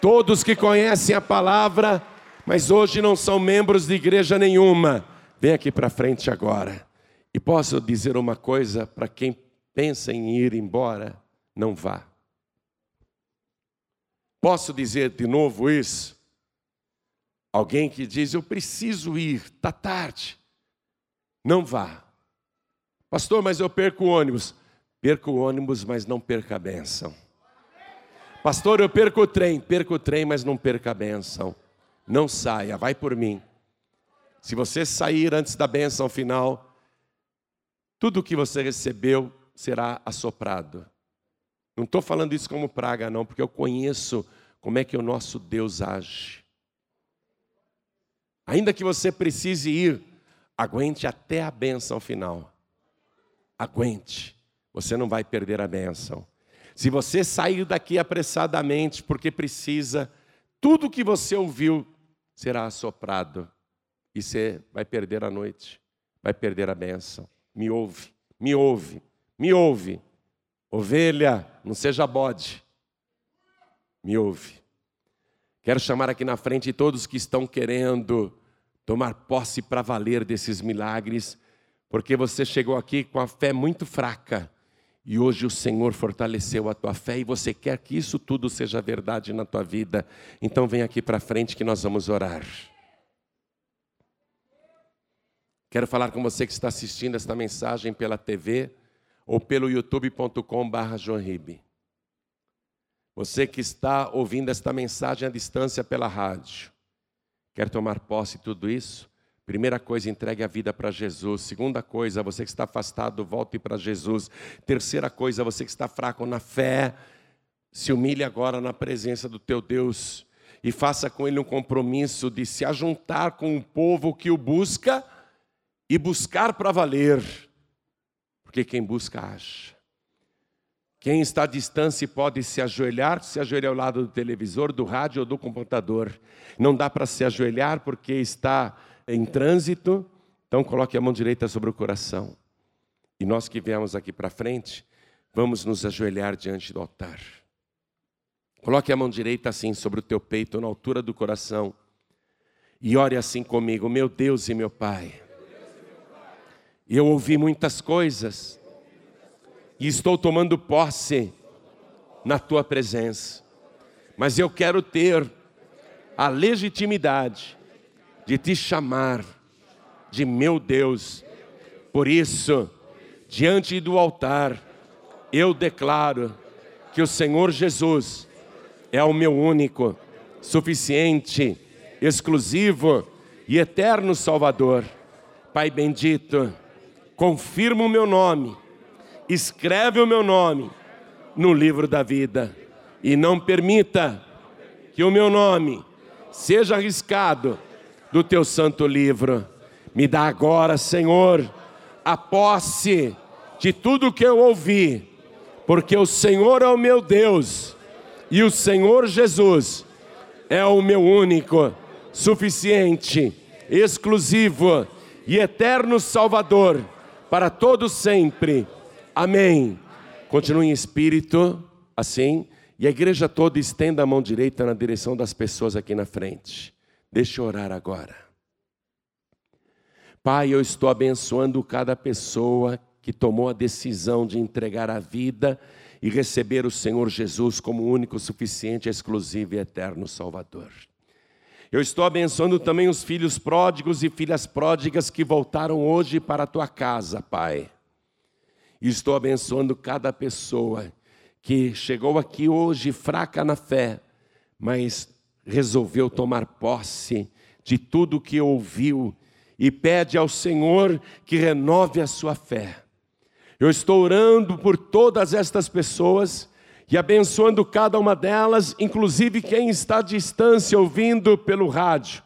todos que conhecem a palavra, mas hoje não são membros de igreja nenhuma. Vem aqui para frente agora. E posso dizer uma coisa para quem pensa em ir embora, não vá. Posso dizer de novo isso? Alguém que diz, eu preciso ir, está tarde. Não vá. Pastor, mas eu perco o ônibus. Perca o ônibus, mas não perca a bênção. Pastor, eu perco o trem. Perca o trem, mas não perca a bênção. Não saia, vai por mim. Se você sair antes da bênção final, tudo o que você recebeu será assoprado. Não estou falando isso como praga, não, porque eu conheço como é que o nosso Deus age. Ainda que você precise ir, aguente até a bênção final. Aguente, você não vai perder a bênção. Se você sair daqui apressadamente porque precisa, tudo que você ouviu será assoprado e você vai perder a noite, vai perder a bênção me ouve, me ouve, me ouve. Ovelha, não seja bode, me ouve. Quero chamar aqui na frente todos que estão querendo tomar posse para valer desses milagres, porque você chegou aqui com a fé muito fraca e hoje o Senhor fortaleceu a tua fé e você quer que isso tudo seja verdade na tua vida. Então vem aqui para frente que nós vamos orar. Quero falar com você que está assistindo esta mensagem pela TV ou pelo youtube.com.br. Você que está ouvindo esta mensagem à distância pela rádio, quer tomar posse de tudo isso? Primeira coisa, entregue a vida para Jesus. Segunda coisa, você que está afastado, volte para Jesus. Terceira coisa, você que está fraco na fé, se humilhe agora na presença do teu Deus e faça com ele um compromisso de se ajuntar com o povo que o busca e buscar para valer, porque quem busca acha. Quem está à distância pode se ajoelhar, se ajoelhar ao lado do televisor, do rádio ou do computador. Não dá para se ajoelhar porque está em trânsito, então coloque a mão direita sobre o coração. E nós que viemos aqui para frente, vamos nos ajoelhar diante do altar. Coloque a mão direita assim sobre o teu peito, na altura do coração. E ore assim comigo, meu Deus e meu Pai. Eu ouvi muitas coisas. E estou tomando posse na tua presença. Mas eu quero ter a legitimidade de te chamar de meu Deus. Por isso, diante do altar, eu declaro que o Senhor Jesus é o meu único, suficiente, exclusivo e eterno Salvador. Pai bendito, confirma o meu nome, escreve o meu nome no livro da vida. E não permita que o meu nome seja arriscado do teu santo livro. Me dá agora, Senhor, a posse de tudo que eu ouvi, porque o Senhor é o meu Deus e o Senhor Jesus é o meu único, suficiente, exclusivo e eterno Salvador para todos sempre. Amém. Continue em espírito, assim, e a igreja toda estenda a mão direita na direção das pessoas aqui na frente. Deixa eu orar agora. Pai, eu estou abençoando cada pessoa que tomou a decisão de entregar a vida e receber o Senhor Jesus como único, suficiente, exclusivo e eterno Salvador. Eu estou abençoando também os filhos pródigos e filhas pródigas que voltaram hoje para a tua casa, Pai. E estou abençoando cada pessoa que chegou aqui hoje fraca na fé, mas resolveu tomar posse de tudo que ouviu e pede ao Senhor que renove a sua fé. Eu estou orando por todas estas pessoas e abençoando cada uma delas, inclusive quem está à distância ouvindo pelo rádio,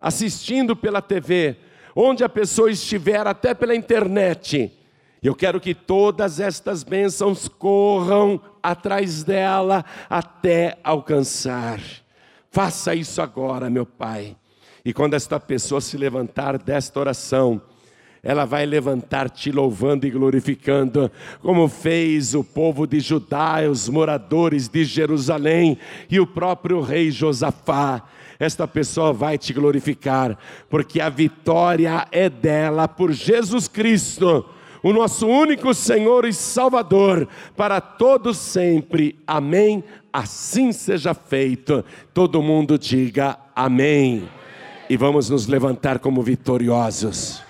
assistindo pela TV, onde a pessoa estiver, até pela internet. Eu quero que todas estas bênçãos corram atrás dela até alcançar. Faça isso agora, meu Pai. E quando esta pessoa se levantar desta oração, ela vai levantar te louvando e glorificando, como fez o povo de Judá, os moradores de Jerusalém e o próprio rei Josafá. Esta pessoa vai te glorificar, porque a vitória é dela por Jesus Cristo, o nosso único Senhor e Salvador, para todos sempre. Amém. Assim seja feito. Todo mundo diga amém. E vamos nos levantar como vitoriosos.